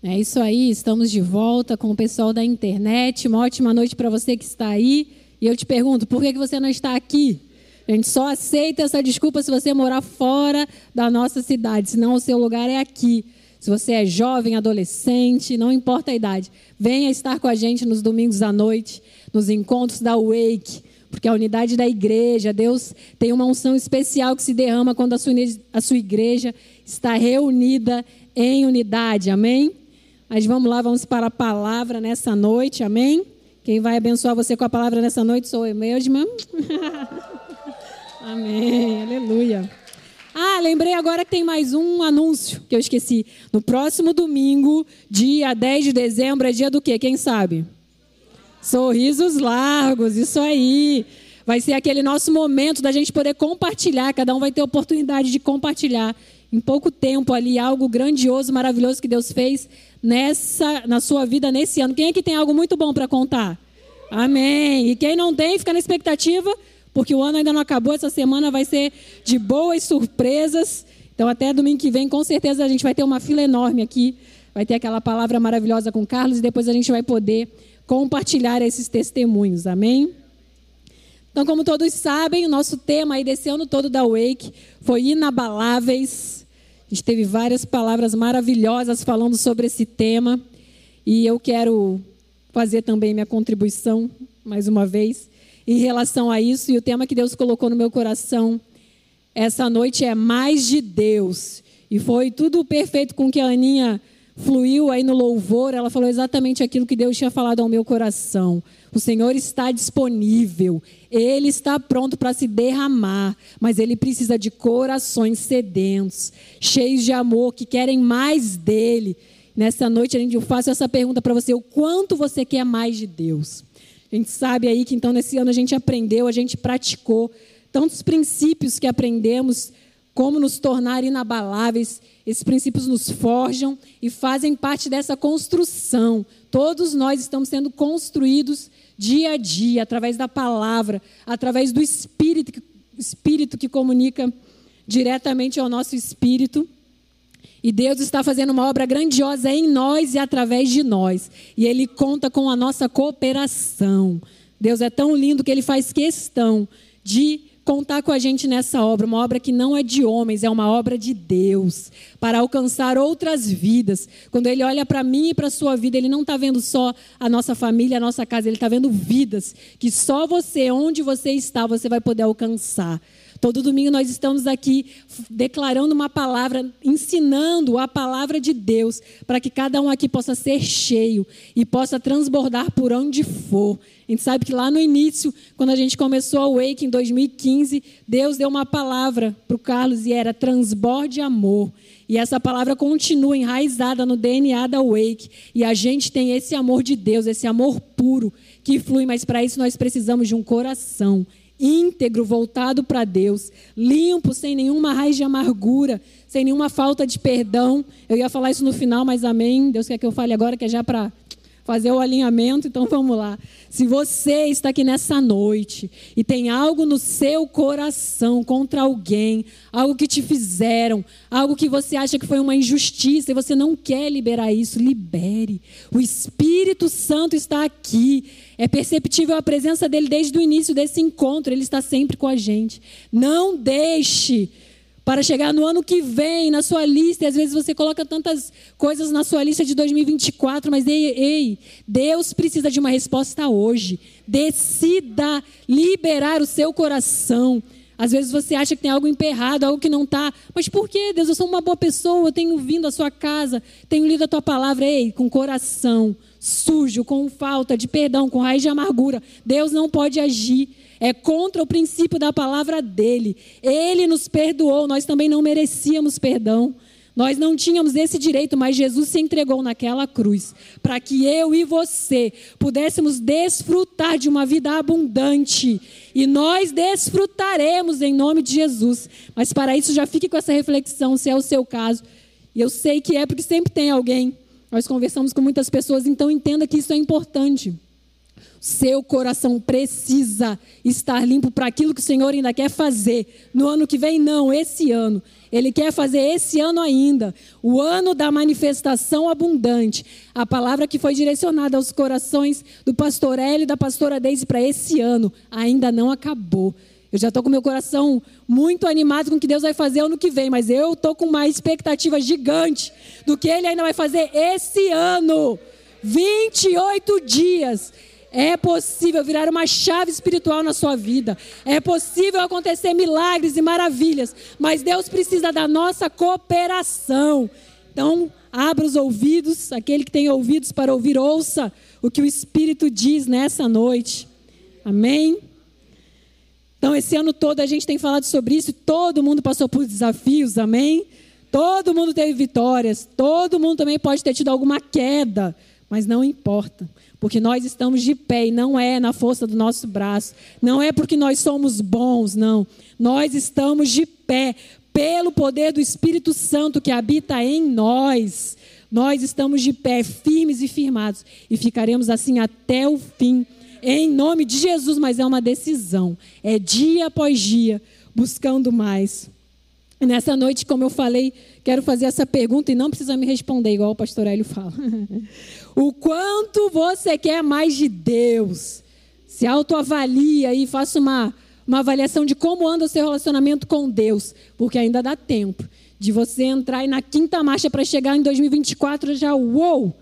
É isso aí, estamos de volta com o pessoal da internet. Uma ótima noite para você que está aí. E eu te pergunto, por que você não está aqui? A gente só aceita essa desculpa se você morar fora da nossa cidade, senão o seu lugar é aqui. Se você é jovem, adolescente, não importa a idade, venha estar com a gente nos domingos à noite, nos encontros da Wake, porque a unidade da igreja, Deus tem uma unção especial que se derrama quando a sua, a sua igreja está reunida em unidade, amém? Mas vamos lá, vamos para a palavra nessa noite, amém? Quem vai abençoar você com a palavra nessa noite sou eu mesma. amém, aleluia. Ah, lembrei agora que tem mais um anúncio que eu esqueci. No próximo domingo, dia 10 de dezembro, é dia do quê? Quem sabe? Sorrisos largos, isso aí. Vai ser aquele nosso momento da gente poder compartilhar, cada um vai ter oportunidade de compartilhar em pouco tempo ali algo grandioso, maravilhoso que Deus fez nessa na sua vida nesse ano. Quem é que tem algo muito bom para contar? Amém. E quem não tem, fica na expectativa, porque o ano ainda não acabou, essa semana vai ser de boas surpresas. Então até domingo que vem, com certeza a gente vai ter uma fila enorme aqui. Vai ter aquela palavra maravilhosa com Carlos e depois a gente vai poder compartilhar esses testemunhos. Amém? Então, como todos sabem, o nosso tema aí desse ano todo da Wake foi inabaláveis. A gente teve várias palavras maravilhosas falando sobre esse tema. E eu quero fazer também minha contribuição, mais uma vez, em relação a isso. E o tema que Deus colocou no meu coração essa noite é mais de Deus. E foi tudo perfeito com que a Aninha fluiu aí no louvor. Ela falou exatamente aquilo que Deus tinha falado ao meu coração. O Senhor está disponível, Ele está pronto para se derramar, mas Ele precisa de corações sedentos, cheios de amor, que querem mais dEle. Nessa noite eu faço essa pergunta para você: o quanto você quer mais de Deus? A gente sabe aí que então nesse ano a gente aprendeu, a gente praticou tantos princípios que aprendemos, como nos tornar inabaláveis. Esses princípios nos forjam e fazem parte dessa construção. Todos nós estamos sendo construídos dia a dia, através da palavra, através do Espírito, Espírito que comunica diretamente ao nosso espírito. E Deus está fazendo uma obra grandiosa em nós e através de nós. E Ele conta com a nossa cooperação. Deus é tão lindo que Ele faz questão de contar com a gente nessa obra, uma obra que não é de homens, é uma obra de Deus, para alcançar outras vidas. Quando Ele olha para mim e para a sua vida, Ele não está vendo só a nossa família, a nossa casa, Ele está vendo vidas que só você, onde você está, você vai poder alcançar. Todo domingo nós estamos aqui declarando uma palavra, ensinando a palavra de Deus, para que cada um aqui possa ser cheio e possa transbordar por onde for. A gente sabe que lá no início, quando a gente começou a Wake em 2015, Deus deu uma palavra para o Carlos e era transborde amor. E essa palavra continua enraizada no DNA da Wake. E a gente tem esse amor de Deus, esse amor puro que flui, mas para isso nós precisamos de um coração íntegro, voltado para Deus, limpo, sem nenhuma raiz de amargura, sem nenhuma falta de perdão. Eu ia falar isso no final, mas amém. Deus quer que eu fale agora, que é já para fazer o alinhamento, então vamos lá. Se você está aqui nessa noite e tem algo no seu coração contra alguém, algo que te fizeram, algo que você acha que foi uma injustiça e você não quer liberar isso, libere. O Espírito Santo está aqui. É perceptível a presença dele desde o início desse encontro, ele está sempre com a gente. Não deixe para chegar no ano que vem, na sua lista, e às vezes você coloca tantas coisas na sua lista de 2024, mas ei, ei, Deus precisa de uma resposta hoje. Decida liberar o seu coração. Às vezes você acha que tem algo emperrado, algo que não está. Mas por que, Deus? Eu sou uma boa pessoa, eu tenho vindo à sua casa, tenho lido a tua palavra. Ei, com coração sujo, com falta de perdão, com raiz de amargura. Deus não pode agir é contra o princípio da palavra dele. Ele nos perdoou, nós também não merecíamos perdão. Nós não tínhamos esse direito, mas Jesus se entregou naquela cruz para que eu e você pudéssemos desfrutar de uma vida abundante. E nós desfrutaremos em nome de Jesus. Mas para isso, já fique com essa reflexão, se é o seu caso. E eu sei que é, porque sempre tem alguém. Nós conversamos com muitas pessoas, então entenda que isso é importante. Seu coração precisa estar limpo para aquilo que o Senhor ainda quer fazer. No ano que vem, não, esse ano. Ele quer fazer esse ano ainda, o ano da manifestação abundante. A palavra que foi direcionada aos corações do pastor Hélio e da pastora Deise para esse ano ainda não acabou. Eu já estou com meu coração muito animado com o que Deus vai fazer ano que vem, mas eu estou com uma expectativa gigante do que Ele ainda vai fazer esse ano. 28 dias. É possível virar uma chave espiritual na sua vida. É possível acontecer milagres e maravilhas. Mas Deus precisa da nossa cooperação. Então, abra os ouvidos. Aquele que tem ouvidos para ouvir, ouça o que o Espírito diz nessa noite. Amém? Então, esse ano todo a gente tem falado sobre isso. Todo mundo passou por desafios. Amém? Todo mundo teve vitórias. Todo mundo também pode ter tido alguma queda. Mas não importa porque nós estamos de pé e não é na força do nosso braço, não é porque nós somos bons, não. Nós estamos de pé pelo poder do Espírito Santo que habita em nós. Nós estamos de pé, firmes e firmados, e ficaremos assim até o fim, em nome de Jesus, mas é uma decisão, é dia após dia, buscando mais. Nessa noite, como eu falei, quero fazer essa pergunta e não precisa me responder, igual o pastor Hélio fala. o quanto você quer mais de Deus? Se autoavalia e faça uma, uma avaliação de como anda o seu relacionamento com Deus, porque ainda dá tempo de você entrar na quinta marcha para chegar em 2024 já, uou!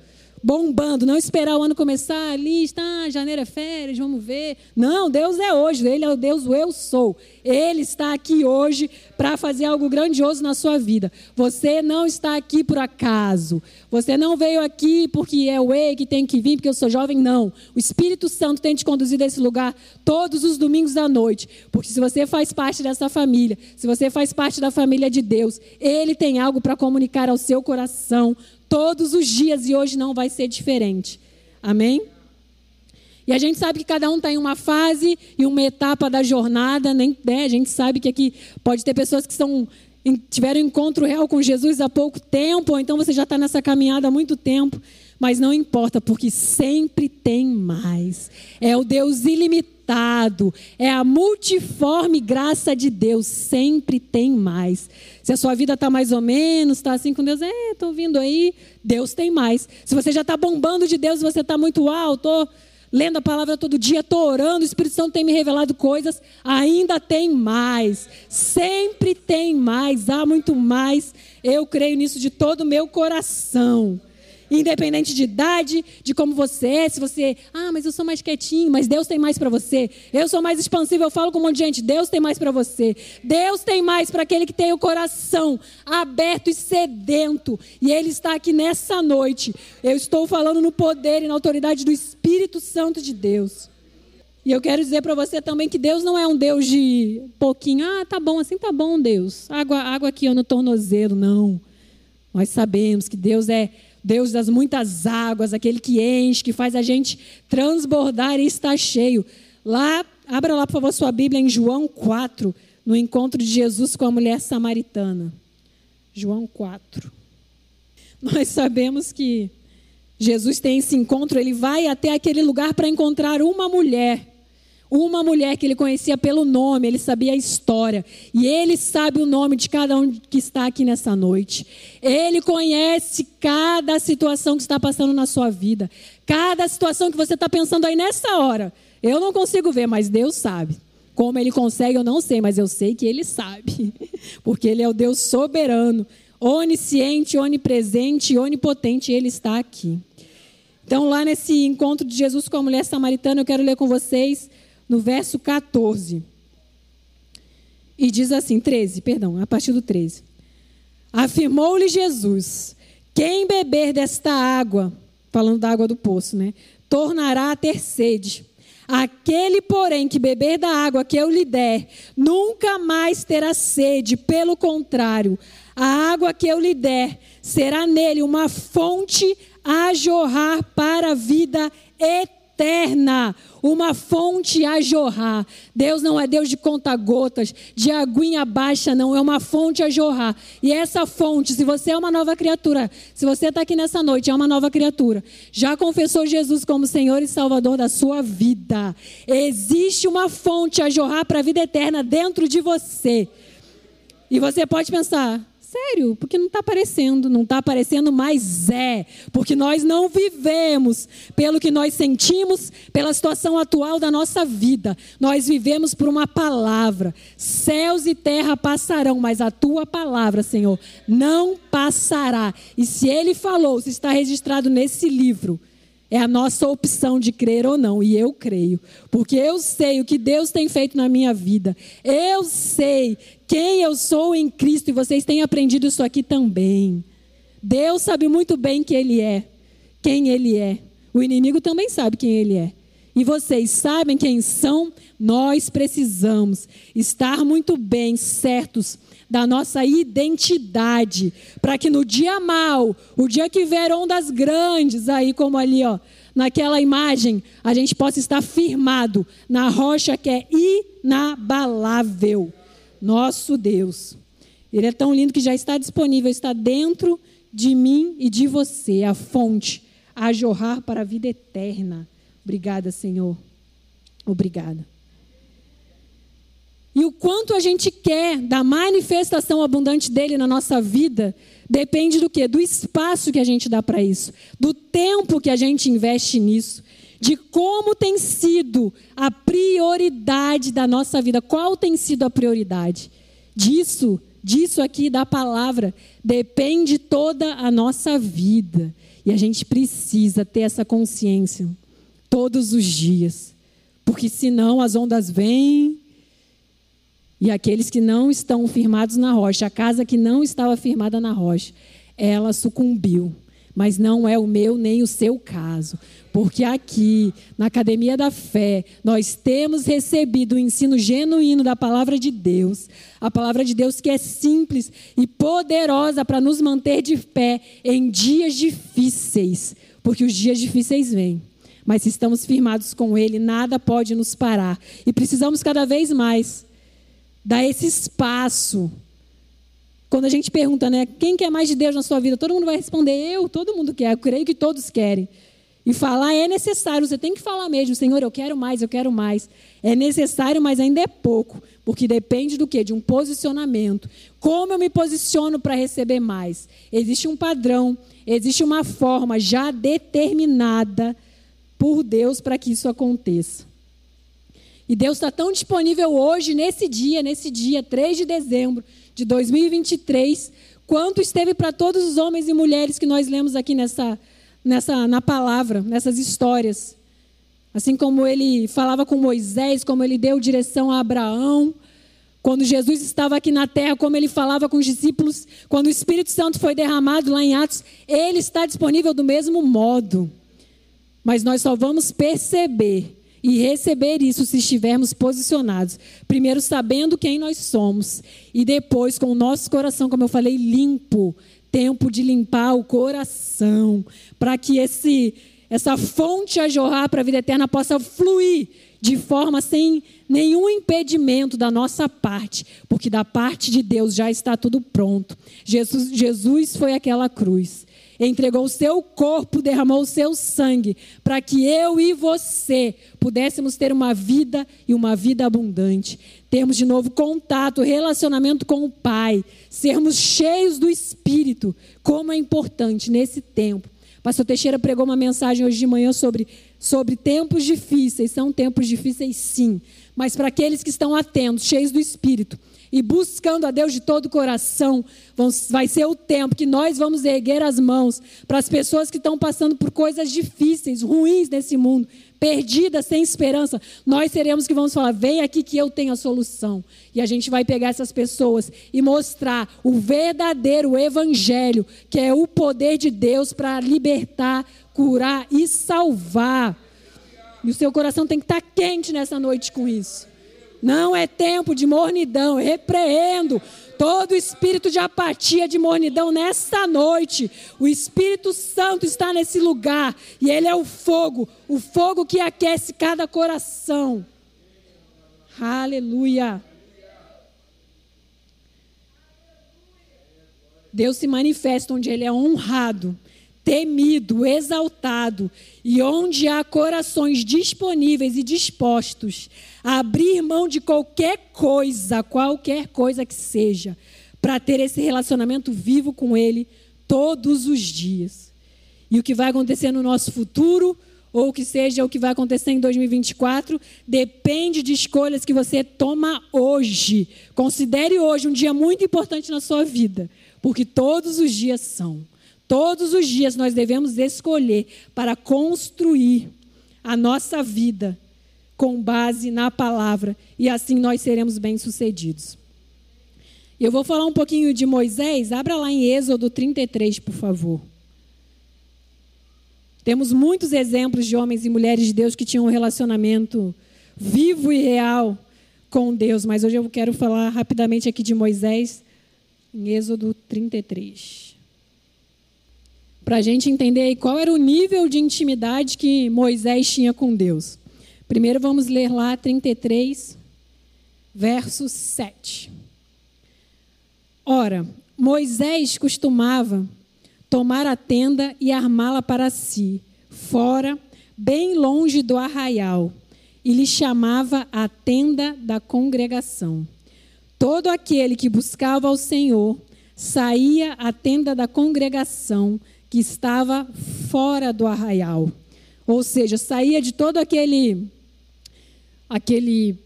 Bombando, não esperar o ano começar, ali está, ah, janeiro é férias, vamos ver. Não, Deus é hoje, Ele é o Deus, o eu sou. Ele está aqui hoje para fazer algo grandioso na sua vida. Você não está aqui por acaso. Você não veio aqui porque é o ei que tem que vir, porque eu sou jovem, não. O Espírito Santo tem te conduzido a esse lugar todos os domingos à noite. Porque se você faz parte dessa família, se você faz parte da família de Deus, Ele tem algo para comunicar ao seu coração todos os dias e hoje não vai ser diferente. Amém? E a gente sabe que cada um está em uma fase e uma etapa da jornada, nem, né? a gente sabe que aqui pode ter pessoas que são, tiveram encontro real com Jesus há pouco tempo, ou então você já está nessa caminhada há muito tempo, mas não importa, porque sempre tem mais. É o Deus ilimitado é a multiforme graça de Deus, sempre tem mais. Se a sua vida está mais ou menos, está assim com Deus, é, estou vindo aí, Deus tem mais. Se você já está bombando de Deus, você está muito alto, estou lendo a palavra todo dia, estou orando, o Espírito Santo tem me revelado coisas, ainda tem mais, sempre tem mais, há muito mais. Eu creio nisso de todo o meu coração. Independente de idade, de como você é, se você, ah, mas eu sou mais quietinho, mas Deus tem mais para você. Eu sou mais expansivo, eu falo com um monte de gente, Deus tem mais para você. Deus tem mais para aquele que tem o coração aberto e sedento. E ele está aqui nessa noite. Eu estou falando no poder e na autoridade do Espírito Santo de Deus. E eu quero dizer para você também que Deus não é um Deus de pouquinho, ah, tá bom, assim tá bom, Deus. Água, água aqui no tornozelo, não. Nós sabemos que Deus é Deus das muitas águas, aquele que enche, que faz a gente transbordar e estar cheio. Lá, abra lá, por favor, sua Bíblia em João 4, no encontro de Jesus com a mulher samaritana. João 4. Nós sabemos que Jesus tem esse encontro, ele vai até aquele lugar para encontrar uma mulher uma mulher que ele conhecia pelo nome, ele sabia a história. E ele sabe o nome de cada um que está aqui nessa noite. Ele conhece cada situação que está passando na sua vida. Cada situação que você está pensando aí nessa hora. Eu não consigo ver, mas Deus sabe. Como ele consegue, eu não sei, mas eu sei que ele sabe. Porque ele é o Deus soberano, onisciente, onipresente, onipotente, ele está aqui. Então, lá nesse encontro de Jesus com a mulher samaritana, eu quero ler com vocês no verso 14. E diz assim, 13, perdão, a partir do 13. Afirmou-lhe Jesus: Quem beber desta água, falando da água do poço, né? Tornará a ter sede. Aquele, porém, que beber da água que eu lhe der, nunca mais terá sede, pelo contrário, a água que eu lhe der será nele uma fonte a jorrar para a vida eterna eterna, uma fonte a jorrar. Deus não é Deus de conta-gotas, de aguinha baixa, não, é uma fonte a jorrar. E essa fonte, se você é uma nova criatura, se você está aqui nessa noite, é uma nova criatura, já confessou Jesus como Senhor e Salvador da sua vida, existe uma fonte a jorrar para a vida eterna dentro de você. E você pode pensar, sério, porque não está aparecendo, não está aparecendo, mas é, porque nós não vivemos pelo que nós sentimos, pela situação atual da nossa vida, nós vivemos por uma palavra. Céus e terra passarão, mas a tua palavra, Senhor, não passará. E se Ele falou, se está registrado nesse livro, é a nossa opção de crer ou não, e eu creio, porque eu sei o que Deus tem feito na minha vida, eu sei quem eu sou em Cristo, e vocês têm aprendido isso aqui também. Deus sabe muito bem quem Ele é, quem Ele é, o inimigo também sabe quem Ele é, e vocês sabem quem são, nós precisamos estar muito bem certos da nossa identidade, para que no dia mal, o dia que vier ondas grandes, aí como ali, ó, naquela imagem, a gente possa estar firmado na rocha que é inabalável, nosso Deus. Ele é tão lindo que já está disponível, está dentro de mim e de você, a fonte a jorrar para a vida eterna. Obrigada, Senhor. Obrigada. E o quanto a gente quer da manifestação abundante dele na nossa vida depende do quê? Do espaço que a gente dá para isso, do tempo que a gente investe nisso, de como tem sido a prioridade da nossa vida. Qual tem sido a prioridade? Disso, disso aqui da palavra, depende toda a nossa vida. E a gente precisa ter essa consciência todos os dias. Porque senão as ondas vêm, e aqueles que não estão firmados na rocha, a casa que não estava firmada na rocha, ela sucumbiu. Mas não é o meu nem o seu caso. Porque aqui, na Academia da Fé, nós temos recebido o ensino genuíno da palavra de Deus. A palavra de Deus que é simples e poderosa para nos manter de pé em dias difíceis. Porque os dias difíceis vêm. Mas se estamos firmados com Ele, nada pode nos parar. E precisamos cada vez mais dar esse espaço. Quando a gente pergunta, né, quem quer mais de Deus na sua vida? Todo mundo vai responder, eu, todo mundo quer, eu creio que todos querem. E falar é necessário, você tem que falar mesmo, Senhor, eu quero mais, eu quero mais. É necessário, mas ainda é pouco, porque depende do quê? De um posicionamento. Como eu me posiciono para receber mais? Existe um padrão, existe uma forma já determinada por Deus para que isso aconteça. E Deus está tão disponível hoje, nesse dia, nesse dia, 3 de dezembro de 2023, quanto esteve para todos os homens e mulheres que nós lemos aqui nessa, nessa, na palavra, nessas histórias. Assim como ele falava com Moisés, como ele deu direção a Abraão, quando Jesus estava aqui na terra, como ele falava com os discípulos, quando o Espírito Santo foi derramado lá em Atos, ele está disponível do mesmo modo. Mas nós só vamos perceber e receber isso se estivermos posicionados. Primeiro, sabendo quem nós somos, e depois, com o nosso coração, como eu falei, limpo tempo de limpar o coração, para que esse, essa fonte a jorrar para a vida eterna possa fluir de forma sem nenhum impedimento da nossa parte, porque da parte de Deus já está tudo pronto. Jesus, Jesus foi aquela cruz entregou o seu corpo, derramou o seu sangue, para que eu e você pudéssemos ter uma vida e uma vida abundante. Termos de novo contato, relacionamento com o Pai, sermos cheios do Espírito, como é importante nesse tempo. Pastor Teixeira pregou uma mensagem hoje de manhã sobre, sobre tempos difíceis. São tempos difíceis, sim. Mas para aqueles que estão atentos, cheios do Espírito, e buscando a Deus de todo o coração, vai ser o tempo que nós vamos erguer as mãos para as pessoas que estão passando por coisas difíceis, ruins nesse mundo, perdidas, sem esperança. Nós seremos que vamos falar: vem aqui que eu tenho a solução. E a gente vai pegar essas pessoas e mostrar o verdadeiro evangelho, que é o poder de Deus para libertar, curar e salvar. E o seu coração tem que estar quente nessa noite com isso. Não é tempo de mornidão. Repreendo Todo espírito de apatia, de mornidão, nessa noite, o Espírito Santo está nesse lugar e ele é o fogo, o fogo que aquece cada coração. Aleluia. Deus se manifesta onde ele é honrado, temido, exaltado e onde há corações disponíveis e dispostos abrir mão de qualquer coisa, qualquer coisa que seja, para ter esse relacionamento vivo com Ele todos os dias. E o que vai acontecer no nosso futuro, ou que seja o que vai acontecer em 2024, depende de escolhas que você toma hoje. Considere hoje um dia muito importante na sua vida, porque todos os dias são. Todos os dias nós devemos escolher para construir a nossa vida com base na palavra e assim nós seremos bem-sucedidos. Eu vou falar um pouquinho de Moisés, abra lá em Êxodo 33, por favor. Temos muitos exemplos de homens e mulheres de Deus que tinham um relacionamento vivo e real com Deus, mas hoje eu quero falar rapidamente aqui de Moisés, em Êxodo 33 para a gente entender qual era o nível de intimidade que Moisés tinha com Deus. Primeiro vamos ler lá 33, verso 7. Ora, Moisés costumava tomar a tenda e armá-la para si, fora, bem longe do arraial, e lhe chamava a tenda da congregação. Todo aquele que buscava ao Senhor saía à tenda da congregação que estava fora do arraial. Ou seja, saía de todo aquele aquele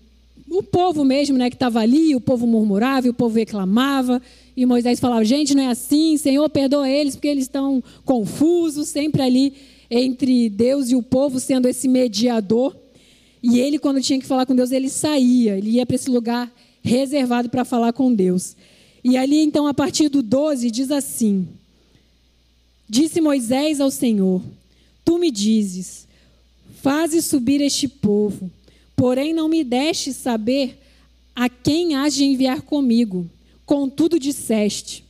o povo mesmo, né, que estava ali, o povo murmurava, o povo reclamava, e Moisés falava: "Gente, não é assim, Senhor, perdoa eles porque eles estão confusos", sempre ali entre Deus e o povo sendo esse mediador. E ele quando tinha que falar com Deus, ele saía, ele ia para esse lugar reservado para falar com Deus. E ali então a partir do 12 diz assim: Disse Moisés ao Senhor: Tu me dizes, faze subir este povo, porém não me deste saber a quem hás de enviar comigo. Contudo disseste: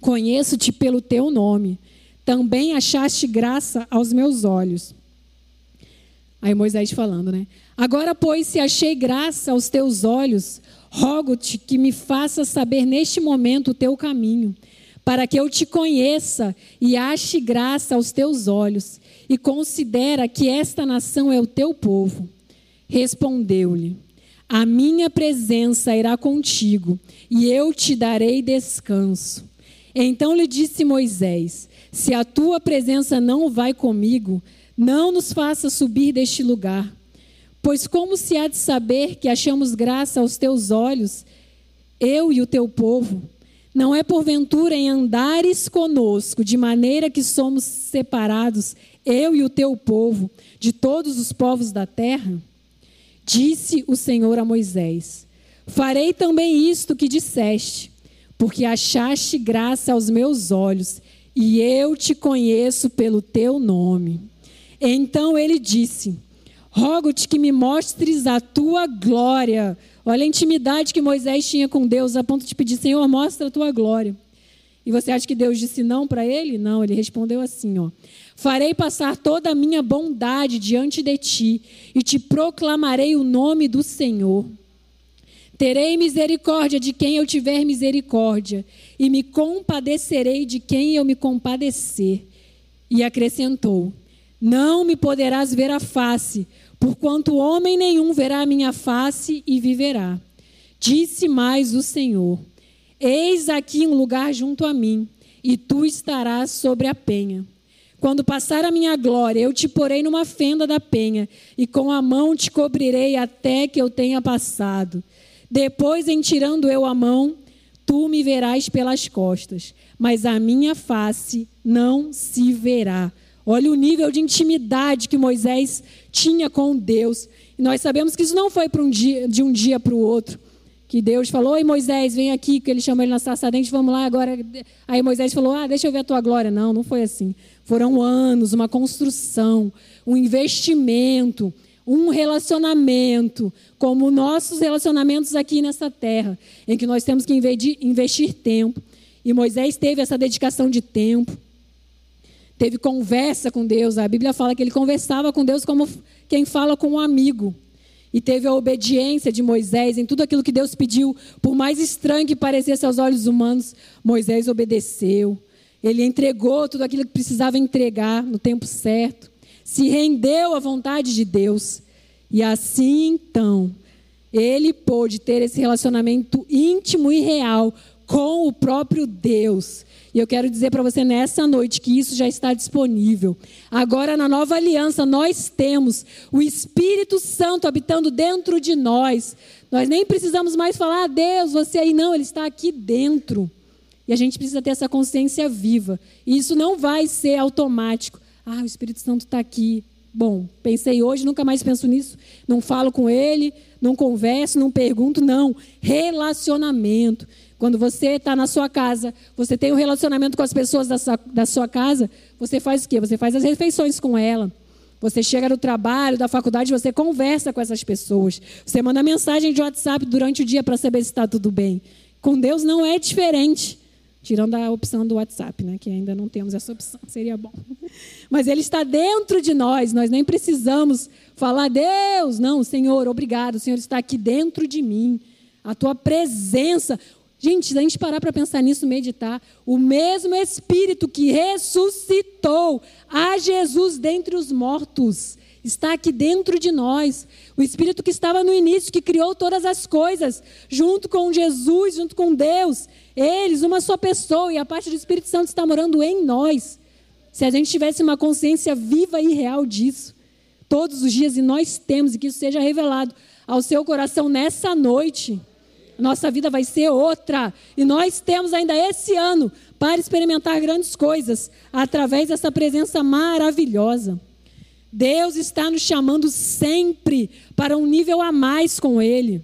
Conheço-te pelo teu nome, também achaste graça aos meus olhos. Aí Moisés falando, né? Agora, pois, se achei graça aos teus olhos, rogo-te que me faça saber neste momento o teu caminho para que eu te conheça e ache graça aos teus olhos, e considera que esta nação é o teu povo. Respondeu-lhe: A minha presença irá contigo, e eu te darei descanso. Então lhe disse Moisés: Se a tua presença não vai comigo, não nos faça subir deste lugar. Pois como se há de saber que achamos graça aos teus olhos, eu e o teu povo? Não é porventura em andares conosco, de maneira que somos separados, eu e o teu povo, de todos os povos da terra? Disse o Senhor a Moisés: Farei também isto que disseste, porque achaste graça aos meus olhos, e eu te conheço pelo teu nome. Então ele disse: Rogo-te que me mostres a tua glória Olha a intimidade que Moisés tinha com Deus, a ponto de pedir: Senhor, mostra a tua glória. E você acha que Deus disse não para ele? Não, ele respondeu assim: ó, Farei passar toda a minha bondade diante de ti e te proclamarei o nome do Senhor. Terei misericórdia de quem eu tiver misericórdia, e me compadecerei de quem eu me compadecer. E acrescentou: Não me poderás ver a face, porquanto homem nenhum verá a minha face e viverá. Disse mais o Senhor: Eis aqui um lugar junto a mim, e tu estarás sobre a penha. Quando passar a minha glória, eu te porei numa fenda da penha, e com a mão te cobrirei até que eu tenha passado. Depois, em tirando eu a mão, tu me verás pelas costas, mas a minha face não se verá. Olha o nível de intimidade que Moisés tinha com Deus. E nós sabemos que isso não foi um dia, de um dia para o outro. Que Deus falou, oi Moisés, vem aqui, que ele chamou ele na sarça dente, vamos lá agora. Aí Moisés falou, ah, deixa eu ver a tua glória. Não, não foi assim. Foram anos, uma construção, um investimento, um relacionamento, como nossos relacionamentos aqui nessa terra, em que nós temos que investir tempo. E Moisés teve essa dedicação de tempo, teve conversa com Deus. A Bíblia fala que ele conversava com Deus como quem fala com um amigo. E teve a obediência de Moisés em tudo aquilo que Deus pediu, por mais estranho que parecesse aos olhos humanos, Moisés obedeceu. Ele entregou tudo aquilo que precisava entregar no tempo certo se rendeu à vontade de Deus. E assim então, ele pôde ter esse relacionamento íntimo e real com o próprio Deus. E eu quero dizer para você nessa noite que isso já está disponível. Agora, na nova aliança, nós temos o Espírito Santo habitando dentro de nós. Nós nem precisamos mais falar, ah, Deus, você aí. Não, ele está aqui dentro. E a gente precisa ter essa consciência viva. E isso não vai ser automático. Ah, o Espírito Santo está aqui. Bom, pensei hoje, nunca mais penso nisso. Não falo com ele, não converso, não pergunto, não. Relacionamento. Quando você está na sua casa, você tem um relacionamento com as pessoas da sua, da sua casa, você faz o quê? Você faz as refeições com ela. Você chega no trabalho, da faculdade, você conversa com essas pessoas. Você manda mensagem de WhatsApp durante o dia para saber se está tudo bem. Com Deus não é diferente. Tirando a opção do WhatsApp, né? que ainda não temos essa opção, seria bom. Mas Ele está dentro de nós, nós nem precisamos falar, Deus, não, Senhor, obrigado, o Senhor está aqui dentro de mim. A tua presença. Gente, a gente parar para pensar nisso, meditar, o mesmo Espírito que ressuscitou a Jesus dentre os mortos está aqui dentro de nós. O Espírito que estava no início, que criou todas as coisas, junto com Jesus, junto com Deus. Eles, uma só pessoa, e a parte do Espírito Santo está morando em nós. Se a gente tivesse uma consciência viva e real disso, todos os dias, e nós temos, e que isso seja revelado ao seu coração nessa noite, nossa vida vai ser outra. E nós temos ainda esse ano para experimentar grandes coisas através dessa presença maravilhosa. Deus está nos chamando sempre para um nível a mais com Ele.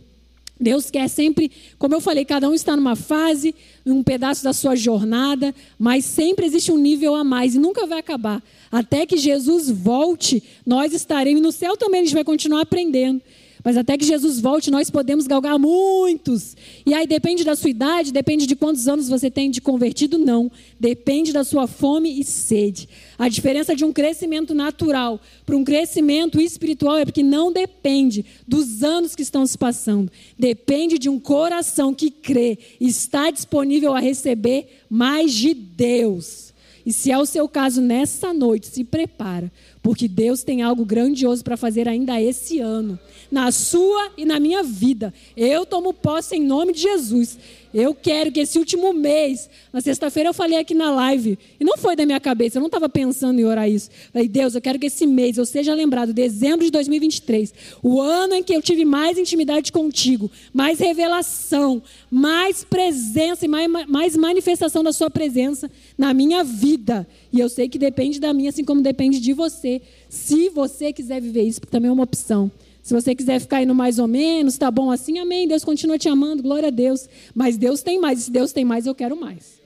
Deus quer sempre, como eu falei, cada um está numa fase, um pedaço da sua jornada, mas sempre existe um nível a mais e nunca vai acabar. Até que Jesus volte, nós estaremos. E no céu também a gente vai continuar aprendendo. Mas até que Jesus volte, nós podemos galgar muitos. E aí depende da sua idade, depende de quantos anos você tem de convertido, não. Depende da sua fome e sede. A diferença de um crescimento natural para um crescimento espiritual é porque não depende dos anos que estão se passando. Depende de um coração que crê, está disponível a receber mais de Deus. E se é o seu caso nessa noite, se prepara, porque Deus tem algo grandioso para fazer ainda esse ano na sua e na minha vida. Eu tomo posse em nome de Jesus. Eu quero que esse último mês, na sexta-feira eu falei aqui na live, e não foi da minha cabeça, eu não estava pensando em orar isso. Falei, Deus, eu quero que esse mês eu seja lembrado, dezembro de 2023, o ano em que eu tive mais intimidade contigo, mais revelação, mais presença e mais, mais manifestação da Sua presença na minha vida. E eu sei que depende da minha, assim como depende de você. Se você quiser viver isso, porque também é uma opção. Se você quiser ficar indo mais ou menos, tá bom assim, amém. Deus continua te amando, glória a Deus. Mas Deus tem mais, e se Deus tem mais, eu quero mais.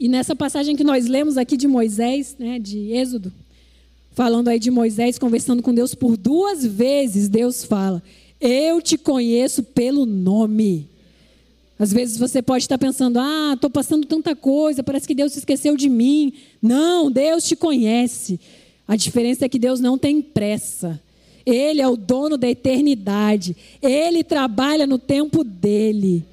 E nessa passagem que nós lemos aqui de Moisés, né, de Êxodo, falando aí de Moisés conversando com Deus por duas vezes, Deus fala: Eu te conheço pelo nome. Às vezes você pode estar pensando: Ah, estou passando tanta coisa, parece que Deus se esqueceu de mim. Não, Deus te conhece. A diferença é que Deus não tem pressa. Ele é o dono da eternidade. Ele trabalha no tempo dele.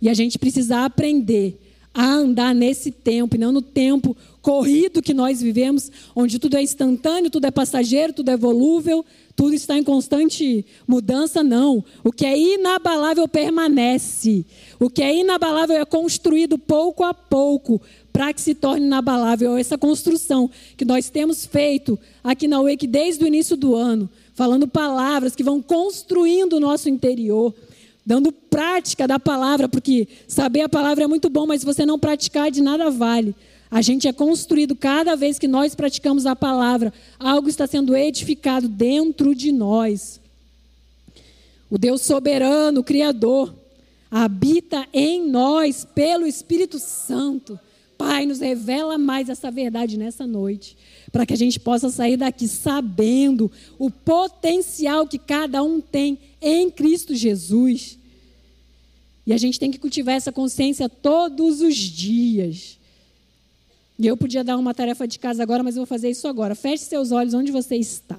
E a gente precisa aprender a andar nesse tempo e não no tempo corrido que nós vivemos, onde tudo é instantâneo, tudo é passageiro, tudo é volúvel, tudo está em constante mudança, não. O que é inabalável permanece. O que é inabalável é construído pouco a pouco, para que se torne inabalável essa construção que nós temos feito aqui na Wake desde o início do ano, falando palavras que vão construindo o nosso interior, dando prática da palavra, porque saber a palavra é muito bom, mas se você não praticar, de nada vale. A gente é construído cada vez que nós praticamos a palavra, algo está sendo edificado dentro de nós. O Deus soberano, o Criador, habita em nós pelo Espírito Santo. Pai, nos revela mais essa verdade nessa noite, para que a gente possa sair daqui sabendo o potencial que cada um tem em Cristo Jesus. E a gente tem que cultivar essa consciência todos os dias. E eu podia dar uma tarefa de casa agora, mas eu vou fazer isso agora. Feche seus olhos onde você está.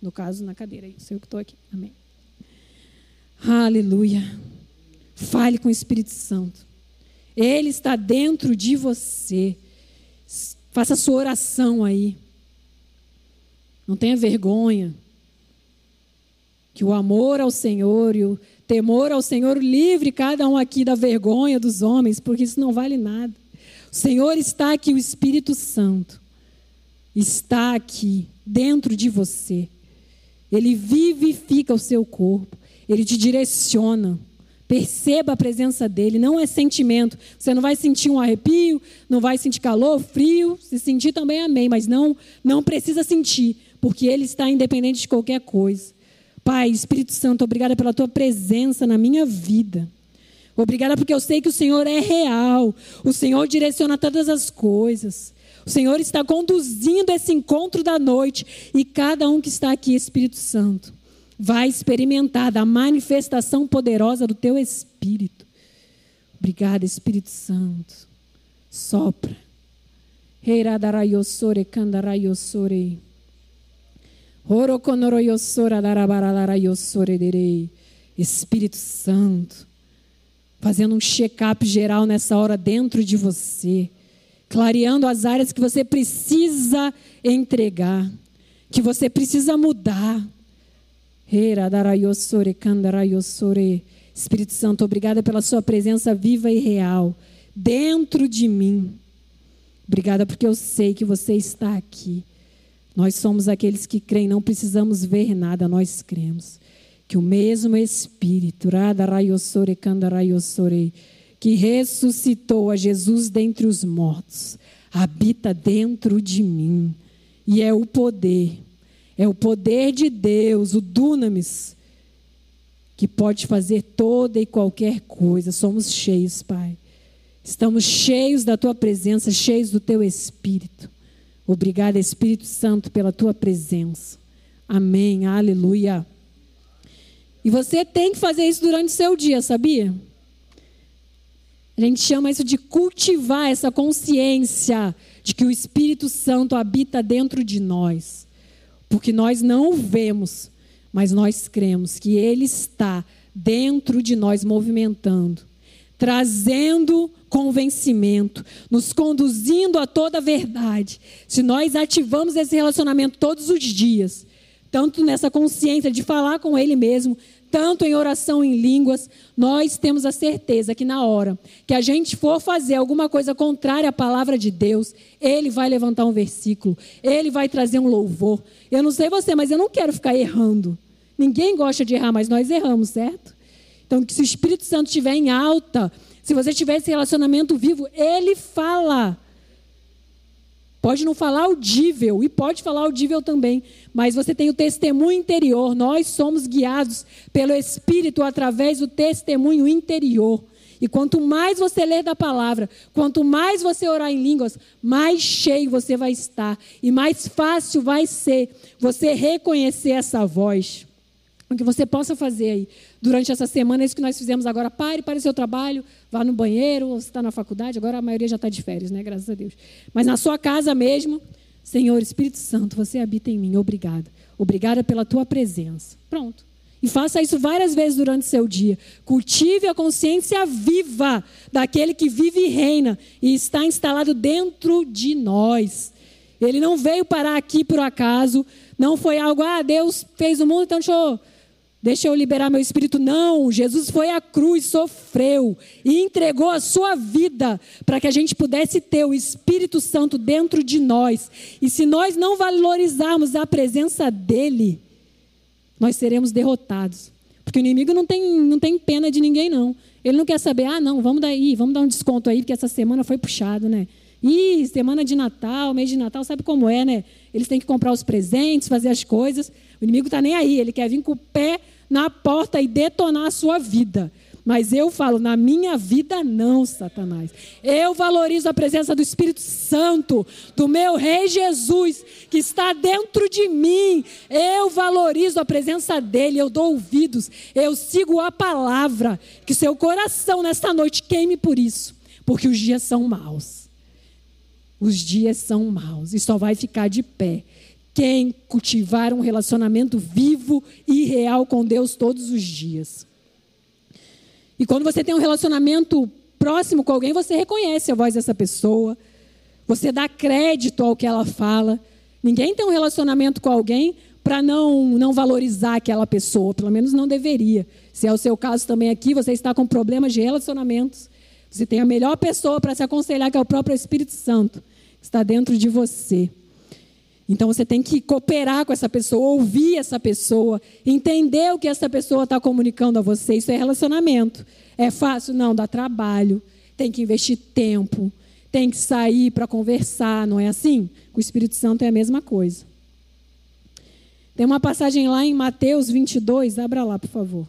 No caso, na cadeira. Isso eu que estou aqui. Amém. Aleluia. Fale com o Espírito Santo. Ele está dentro de você. Faça a sua oração aí. Não tenha vergonha. Que o amor ao Senhor e o temor ao Senhor livre cada um aqui da vergonha dos homens, porque isso não vale nada. O Senhor está aqui, o Espírito Santo está aqui, dentro de você. Ele vivifica o seu corpo, ele te direciona. Perceba a presença dele, não é sentimento. Você não vai sentir um arrepio, não vai sentir calor, frio, se sentir também amém, mas não não precisa sentir, porque ele está independente de qualquer coisa. Pai, Espírito Santo, obrigada pela tua presença na minha vida. Obrigada porque eu sei que o Senhor é real. O Senhor direciona todas as coisas. O Senhor está conduzindo esse encontro da noite e cada um que está aqui, Espírito Santo, vai experimentar da manifestação poderosa do teu Espírito. Obrigada, Espírito Santo. Sopra. Darabaralalayosore derei. Espírito Santo, fazendo um check-up geral nessa hora dentro de você, clareando as áreas que você precisa entregar, que você precisa mudar. Espírito Santo, obrigada pela sua presença viva e real dentro de mim. Obrigada porque eu sei que você está aqui. Nós somos aqueles que creem, não precisamos ver nada, nós cremos que o mesmo Espírito, que ressuscitou a Jesus dentre os mortos, habita dentro de mim. E é o poder, é o poder de Deus, o dunamis, que pode fazer toda e qualquer coisa. Somos cheios, Pai. Estamos cheios da tua presença, cheios do teu Espírito. Obrigada, Espírito Santo, pela tua presença. Amém. Aleluia. E você tem que fazer isso durante o seu dia, sabia? A gente chama isso de cultivar essa consciência de que o Espírito Santo habita dentro de nós. Porque nós não o vemos, mas nós cremos que ele está dentro de nós movimentando, trazendo convencimento, nos conduzindo a toda a verdade. Se nós ativamos esse relacionamento todos os dias, tanto nessa consciência de falar com Ele mesmo, tanto em oração em línguas, nós temos a certeza que na hora que a gente for fazer alguma coisa contrária à palavra de Deus, Ele vai levantar um versículo, Ele vai trazer um louvor. Eu não sei você, mas eu não quero ficar errando. Ninguém gosta de errar, mas nós erramos, certo? Então, se o Espírito Santo estiver em alta, se você tiver esse relacionamento vivo, Ele fala. Pode não falar audível, e pode falar audível também, mas você tem o testemunho interior. Nós somos guiados pelo Espírito através do testemunho interior. E quanto mais você ler da palavra, quanto mais você orar em línguas, mais cheio você vai estar. E mais fácil vai ser você reconhecer essa voz. O que você possa fazer aí durante essa semana, é isso que nós fizemos agora. Pare para o seu trabalho, vá no banheiro, ou você está na faculdade, agora a maioria já está de férias, né? Graças a Deus. Mas na sua casa mesmo, Senhor Espírito Santo, você habita em mim. Obrigada. Obrigada pela tua presença. Pronto. E faça isso várias vezes durante seu dia. Cultive a consciência viva daquele que vive e reina e está instalado dentro de nós. Ele não veio parar aqui por acaso, não foi algo, ah, Deus fez o mundo, então deixa eu Deixa eu liberar meu espírito. Não, Jesus foi à cruz, sofreu e entregou a sua vida para que a gente pudesse ter o Espírito Santo dentro de nós. E se nós não valorizarmos a presença dele, nós seremos derrotados. Porque o inimigo não tem, não tem pena de ninguém, não. Ele não quer saber, ah, não, vamos daí, vamos dar um desconto aí, porque essa semana foi puxado, né? Ih, semana de Natal, mês de Natal, sabe como é, né? Eles têm que comprar os presentes, fazer as coisas. O inimigo está nem aí, ele quer vir com o pé na porta e detonar a sua vida. Mas eu falo, na minha vida não, Satanás. Eu valorizo a presença do Espírito Santo, do meu Rei Jesus, que está dentro de mim. Eu valorizo a presença dele, eu dou ouvidos, eu sigo a palavra. Que seu coração nesta noite queime por isso, porque os dias são maus. Os dias são maus e só vai ficar de pé quem cultivar um relacionamento vivo e real com Deus todos os dias. E quando você tem um relacionamento próximo com alguém, você reconhece a voz dessa pessoa, você dá crédito ao que ela fala. Ninguém tem um relacionamento com alguém para não, não valorizar aquela pessoa, pelo menos não deveria. Se é o seu caso também aqui, você está com problemas de relacionamentos, você tem a melhor pessoa para se aconselhar, que é o próprio Espírito Santo, que está dentro de você. Então você tem que cooperar com essa pessoa, ouvir essa pessoa, entender o que essa pessoa está comunicando a você. Isso é relacionamento. É fácil? Não, dá trabalho. Tem que investir tempo. Tem que sair para conversar, não é assim? Com o Espírito Santo é a mesma coisa. Tem uma passagem lá em Mateus 22, abra lá, por favor.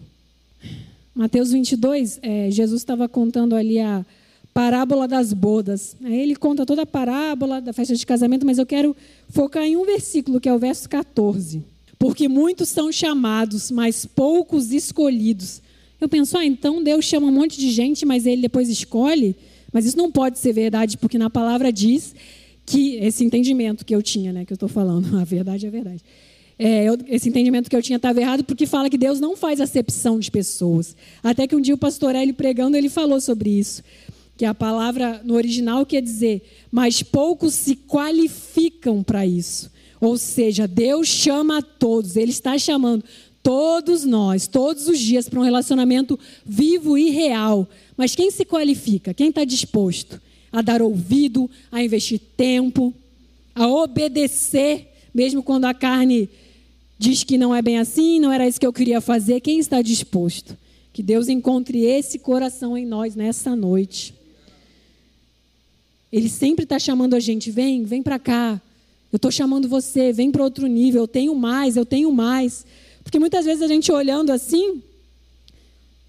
Mateus 22, é, Jesus estava contando ali a parábola das bodas. Aí ele conta toda a parábola da festa de casamento, mas eu quero focar em um versículo, que é o verso 14. Porque muitos são chamados, mas poucos escolhidos. Eu penso, ah, então Deus chama um monte de gente, mas ele depois escolhe? Mas isso não pode ser verdade, porque na palavra diz que esse entendimento que eu tinha, né, que eu estou falando, a verdade é a verdade. É, eu, esse entendimento que eu tinha estava errado, porque fala que Deus não faz acepção de pessoas. Até que um dia o pastor Eli pregando, ele falou sobre isso que a palavra no original quer dizer, mas poucos se qualificam para isso. Ou seja, Deus chama a todos, Ele está chamando todos nós, todos os dias, para um relacionamento vivo e real. Mas quem se qualifica? Quem está disposto a dar ouvido, a investir tempo, a obedecer, mesmo quando a carne diz que não é bem assim, não era isso que eu queria fazer? Quem está disposto? Que Deus encontre esse coração em nós nessa noite. Ele sempre está chamando a gente: vem, vem para cá. Eu estou chamando você, vem para outro nível. Eu tenho mais, eu tenho mais. Porque muitas vezes a gente olhando assim,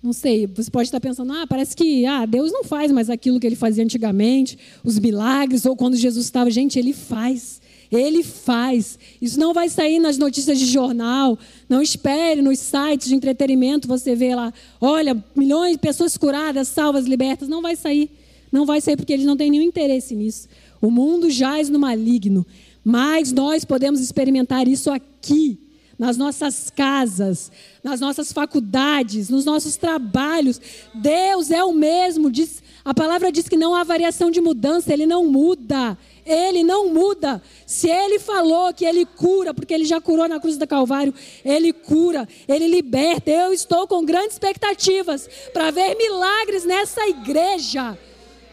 não sei, você pode estar pensando, ah, parece que ah, Deus não faz mais aquilo que ele fazia antigamente, os milagres, ou quando Jesus estava. Gente, ele faz. Ele faz. Isso não vai sair nas notícias de jornal. Não espere nos sites de entretenimento você vê lá, olha, milhões de pessoas curadas, salvas, libertas. Não vai sair. Não vai ser porque eles não têm nenhum interesse nisso. O mundo jaz no maligno, mas nós podemos experimentar isso aqui, nas nossas casas, nas nossas faculdades, nos nossos trabalhos. Deus é o mesmo. Diz, a palavra diz que não há variação de mudança, ele não muda. Ele não muda. Se ele falou que ele cura, porque ele já curou na cruz do Calvário, ele cura, ele liberta. Eu estou com grandes expectativas para ver milagres nessa igreja.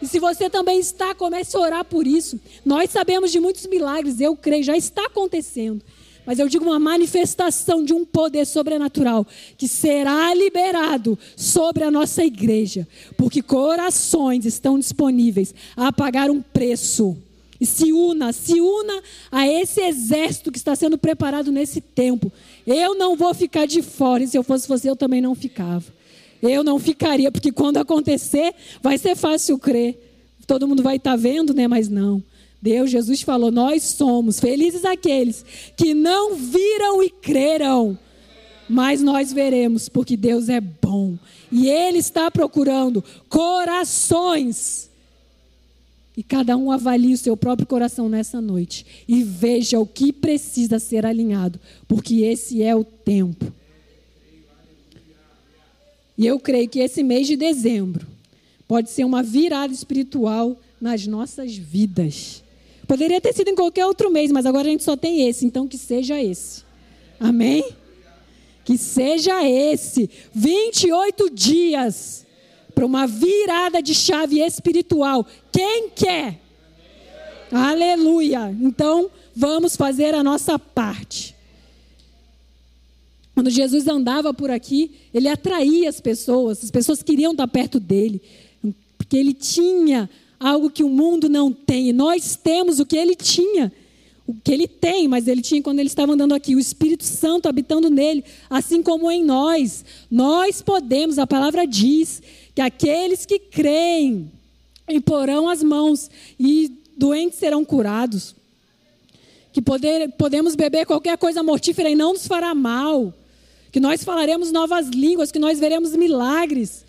E se você também está, comece a orar por isso. Nós sabemos de muitos milagres, eu creio, já está acontecendo. Mas eu digo uma manifestação de um poder sobrenatural que será liberado sobre a nossa igreja, porque corações estão disponíveis a pagar um preço. E se una, se una a esse exército que está sendo preparado nesse tempo. Eu não vou ficar de fora, e se eu fosse você, eu também não ficava. Eu não ficaria, porque quando acontecer, vai ser fácil crer. Todo mundo vai estar tá vendo, né? Mas não. Deus, Jesus falou: Nós somos felizes aqueles que não viram e creram. Mas nós veremos, porque Deus é bom. E Ele está procurando corações. E cada um avalie o seu próprio coração nessa noite. E veja o que precisa ser alinhado. Porque esse é o tempo. E eu creio que esse mês de dezembro pode ser uma virada espiritual nas nossas vidas. Poderia ter sido em qualquer outro mês, mas agora a gente só tem esse, então que seja esse. Amém? Que seja esse. 28 dias para uma virada de chave espiritual. Quem quer? Aleluia. Então, vamos fazer a nossa parte. Quando Jesus andava por aqui, ele atraía as pessoas, as pessoas queriam estar perto dele, porque ele tinha algo que o mundo não tem, e nós temos o que ele tinha. o que ele tem, mas ele tinha quando ele estava andando aqui, o Espírito Santo habitando nele, assim como em nós. Nós podemos, a palavra diz, que aqueles que creem imporão as mãos e doentes serão curados. Que poder, podemos beber qualquer coisa mortífera e não nos fará mal. Que nós falaremos novas línguas, que nós veremos milagres.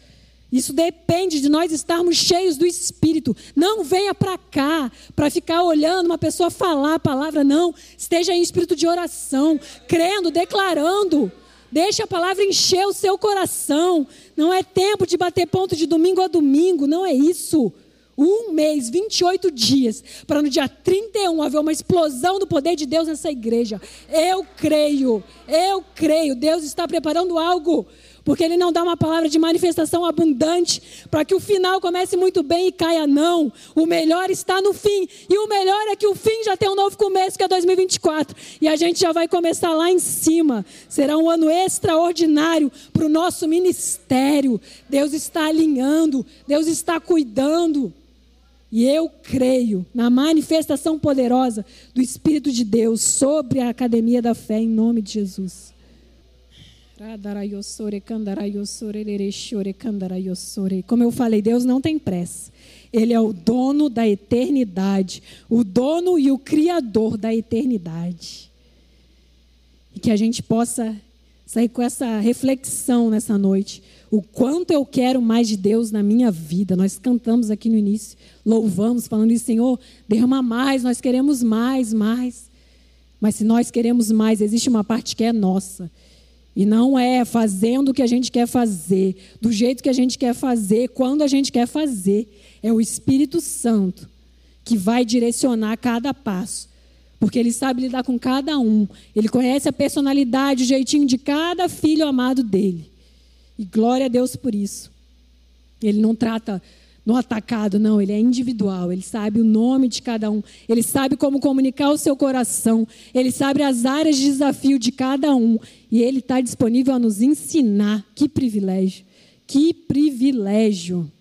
Isso depende de nós estarmos cheios do Espírito. Não venha para cá para ficar olhando uma pessoa falar a palavra, não. Esteja em espírito de oração, crendo, declarando. Deixe a palavra encher o seu coração. Não é tempo de bater ponto de domingo a domingo, não é isso. Um mês, 28 dias, para no dia 31 haver uma explosão do poder de Deus nessa igreja. Eu creio, eu creio. Deus está preparando algo porque Ele não dá uma palavra de manifestação abundante para que o final comece muito bem e caia, não. O melhor está no fim. E o melhor é que o fim já tem um novo começo, que é 2024. E a gente já vai começar lá em cima. Será um ano extraordinário para o nosso ministério. Deus está alinhando, Deus está cuidando. E eu creio na manifestação poderosa do Espírito de Deus sobre a academia da fé, em nome de Jesus. Como eu falei, Deus não tem pressa. Ele é o dono da eternidade, o dono e o criador da eternidade. E que a gente possa sair com essa reflexão nessa noite. O quanto eu quero mais de Deus na minha vida. Nós cantamos aqui no início, louvamos, falando isso, Senhor, derrama mais, nós queremos mais, mais. Mas se nós queremos mais, existe uma parte que é nossa. E não é fazendo o que a gente quer fazer, do jeito que a gente quer fazer, quando a gente quer fazer. É o Espírito Santo que vai direcionar cada passo. Porque ele sabe lidar com cada um. Ele conhece a personalidade, o jeitinho de cada filho amado dele. E glória a Deus por isso. Ele não trata no atacado, não, ele é individual, ele sabe o nome de cada um, ele sabe como comunicar o seu coração, ele sabe as áreas de desafio de cada um, e ele está disponível a nos ensinar. Que privilégio, que privilégio.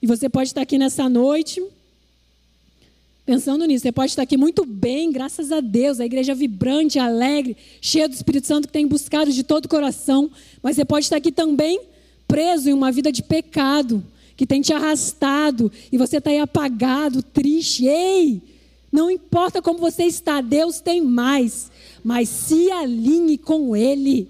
E você pode estar aqui nessa noite pensando nisso. Você pode estar aqui muito bem, graças a Deus, a igreja vibrante, alegre, cheia do Espírito Santo que tem buscado de todo o coração. Mas você pode estar aqui também preso em uma vida de pecado, que tem te arrastado, e você está aí apagado, triste. Ei, não importa como você está, Deus tem mais, mas se alinhe com Ele.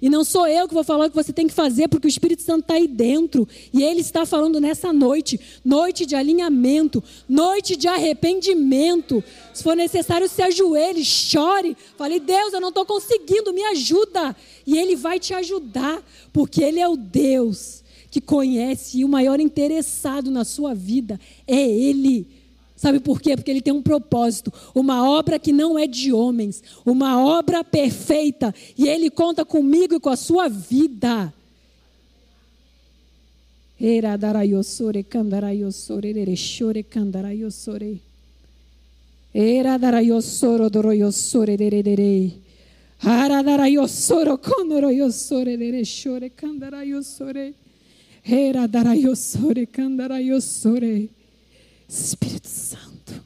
E não sou eu que vou falar o que você tem que fazer, porque o Espírito Santo está aí dentro. E Ele está falando nessa noite noite de alinhamento, noite de arrependimento. Se for necessário, se ajoelhe, chore. Fale, Deus, eu não estou conseguindo, me ajuda. E Ele vai te ajudar, porque Ele é o Deus que conhece e o maior interessado na sua vida é Ele. Sabe por quê? Porque ele tem um propósito, uma obra que não é de homens, uma obra perfeita, e ele conta comigo e com a sua vida. Era darayosore candarayosore Espírito Santo.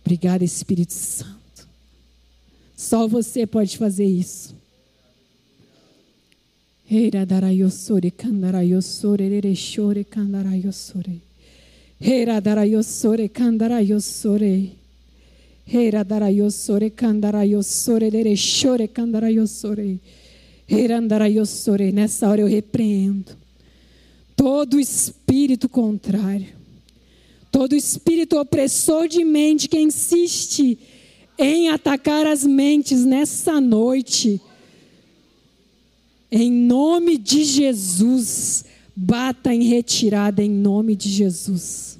Obrigada, Espírito Santo. Só você pode fazer isso. Candarayosore derechore candarayosore. Darayosore candarayosore derechore candarayosore. Herandarayosore. Nessa hora eu repreendo todo espírito contrário, todo espírito opressor de mente que insiste em atacar as mentes nessa noite. Em nome de Jesus, bata em retirada em nome de Jesus.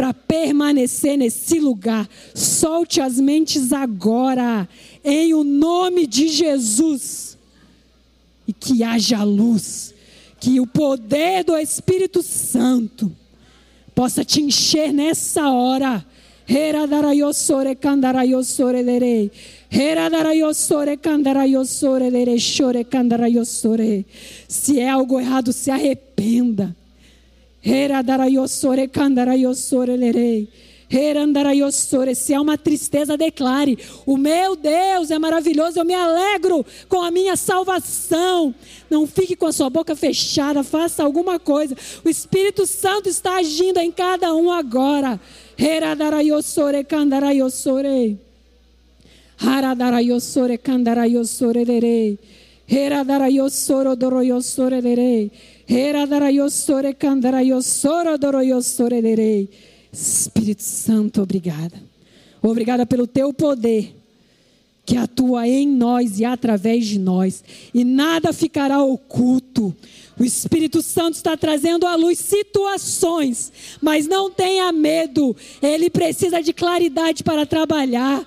para permanecer nesse lugar. Solte as mentes agora, em o nome de Jesus. E que haja luz, que o poder do Espírito Santo possa te encher nessa hora. Shore kandarayosore. Se é algo errado, se arrependa. Se é uma tristeza, declare: O meu Deus é maravilhoso, eu me alegro com a minha salvação. Não fique com a sua boca fechada, faça alguma coisa. O Espírito Santo está agindo em cada um agora. Heradarayosore kandarayosore. Haradarayosore kandarayosore lerei. Heradarayosoro doroyosore lerei. Espírito Santo, obrigada. Obrigada pelo teu poder que atua em nós e através de nós, e nada ficará oculto. O Espírito Santo está trazendo à luz situações, mas não tenha medo, ele precisa de claridade para trabalhar.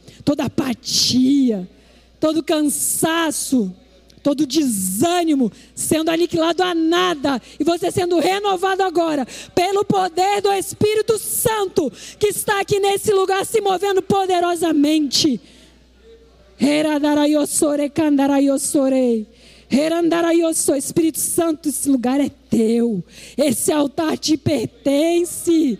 toda apatia, todo cansaço, todo desânimo sendo aniquilado a nada e você sendo renovado agora pelo poder do Espírito Santo que está aqui nesse lugar se movendo poderosamente. Espírito Santo, esse lugar é teu, esse altar te pertence,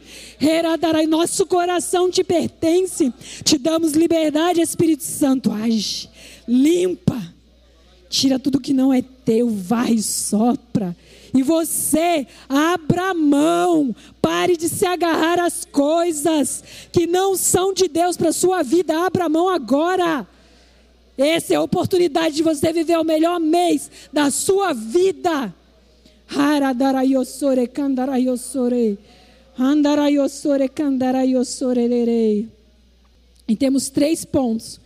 nosso coração te pertence, te damos liberdade, Espírito Santo, age, limpa, Tira tudo que não é teu, vai sopra. E você, abra mão, pare de se agarrar às coisas que não são de Deus para a sua vida, abra mão agora. Essa é a oportunidade de você viver o melhor mês da sua vida. E temos três pontos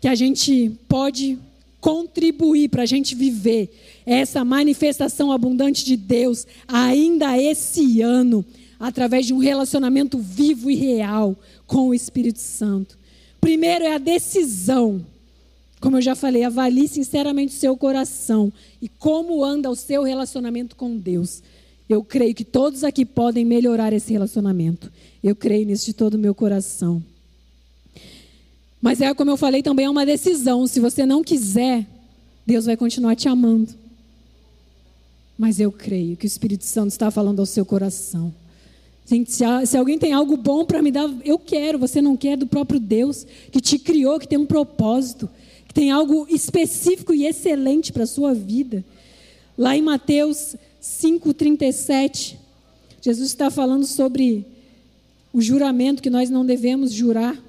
que a gente pode contribuir para a gente viver essa manifestação abundante de Deus ainda esse ano, através de um relacionamento vivo e real com o Espírito Santo. Primeiro é a decisão. Como eu já falei, avalie sinceramente o seu coração e como anda o seu relacionamento com Deus. Eu creio que todos aqui podem melhorar esse relacionamento. Eu creio nisso de todo o meu coração. Mas é como eu falei, também é uma decisão. Se você não quiser, Deus vai continuar te amando. Mas eu creio que o Espírito Santo está falando ao seu coração. Gente, se, se alguém tem algo bom para me dar, eu quero. Você não quer do próprio Deus que te criou, que tem um propósito, que tem algo específico e excelente para a sua vida. Lá em Mateus 5,37, Jesus está falando sobre o juramento que nós não devemos jurar.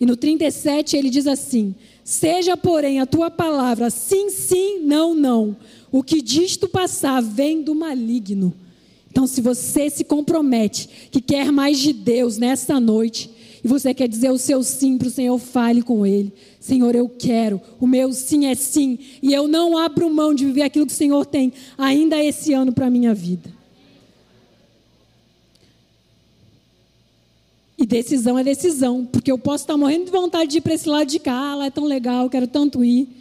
E no 37 ele diz assim: Seja, porém, a tua palavra sim, sim, não, não. O que disto passar vem do maligno. Então, se você se compromete que quer mais de Deus nesta noite, e você quer dizer o seu sim para o Senhor, fale com Ele. Senhor, eu quero, o meu sim é sim, e eu não abro mão de viver aquilo que o Senhor tem ainda esse ano para a minha vida. E decisão é decisão, porque eu posso estar morrendo de vontade de ir para esse lado de cá, ah, lá é tão legal, eu quero tanto ir.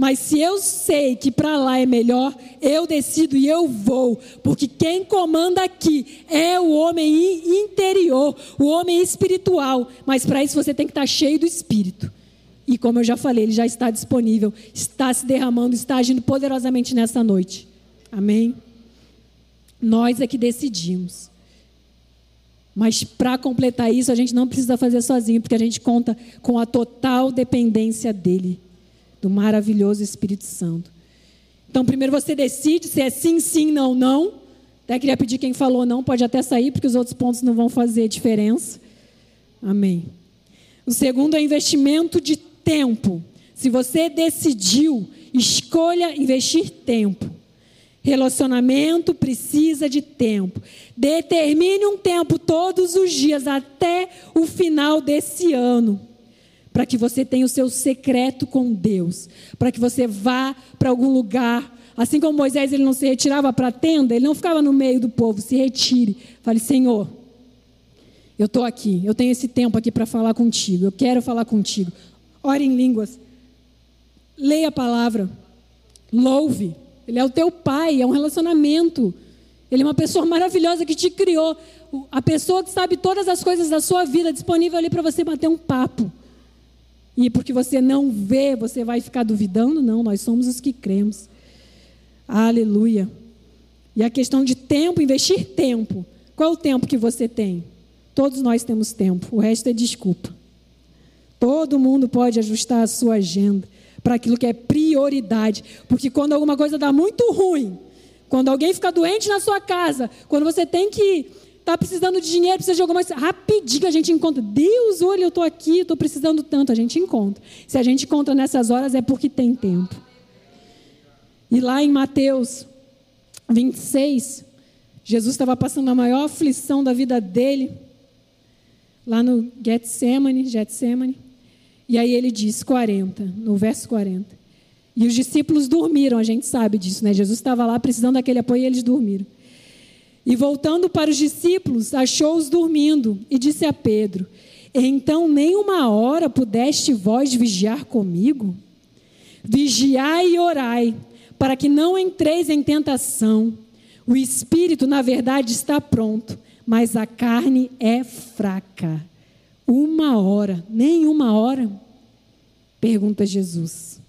Mas se eu sei que para lá é melhor, eu decido e eu vou, porque quem comanda aqui é o homem interior, o homem espiritual. Mas para isso você tem que estar cheio do Espírito. E como eu já falei, ele já está disponível, está se derramando, está agindo poderosamente nessa noite. Amém? Nós é que decidimos. Mas para completar isso, a gente não precisa fazer sozinho, porque a gente conta com a total dependência dele, do maravilhoso Espírito Santo. Então, primeiro você decide se é sim, sim, não, não. Até queria pedir quem falou não, pode até sair, porque os outros pontos não vão fazer diferença. Amém. O segundo é investimento de tempo. Se você decidiu, escolha investir tempo. Relacionamento precisa de tempo. Determine um tempo todos os dias até o final desse ano, para que você tenha o seu secreto com Deus, para que você vá para algum lugar. Assim como Moisés ele não se retirava para a tenda, ele não ficava no meio do povo, se retire. Fale, Senhor, eu estou aqui, eu tenho esse tempo aqui para falar contigo, eu quero falar contigo. Ore em línguas, leia a palavra, louve. Ele é o teu pai, é um relacionamento. Ele é uma pessoa maravilhosa que te criou. A pessoa que sabe todas as coisas da sua vida, disponível ali para você bater um papo. E porque você não vê, você vai ficar duvidando? Não, nós somos os que cremos. Aleluia. E a questão de tempo, investir tempo. Qual é o tempo que você tem? Todos nós temos tempo, o resto é desculpa. Todo mundo pode ajustar a sua agenda para aquilo que é prioridade. Porque quando alguma coisa dá muito ruim, quando alguém fica doente na sua casa, quando você tem que está precisando de dinheiro, precisa de alguma coisa, rapidinho a gente encontra. Deus, olha, eu estou aqui, estou precisando tanto, a gente encontra. Se a gente encontra nessas horas é porque tem tempo. E lá em Mateus 26, Jesus estava passando a maior aflição da vida dele, lá no Getsemane, Getsemane. E aí ele diz 40, no verso 40. E os discípulos dormiram, a gente sabe disso, né? Jesus estava lá precisando daquele apoio e eles dormiram. E voltando para os discípulos, achou-os dormindo e disse a Pedro: Então nem uma hora pudeste vós vigiar comigo? Vigiai e orai, para que não entreis em tentação. O espírito, na verdade, está pronto, mas a carne é fraca. Uma hora, nem uma hora? Pergunta Jesus.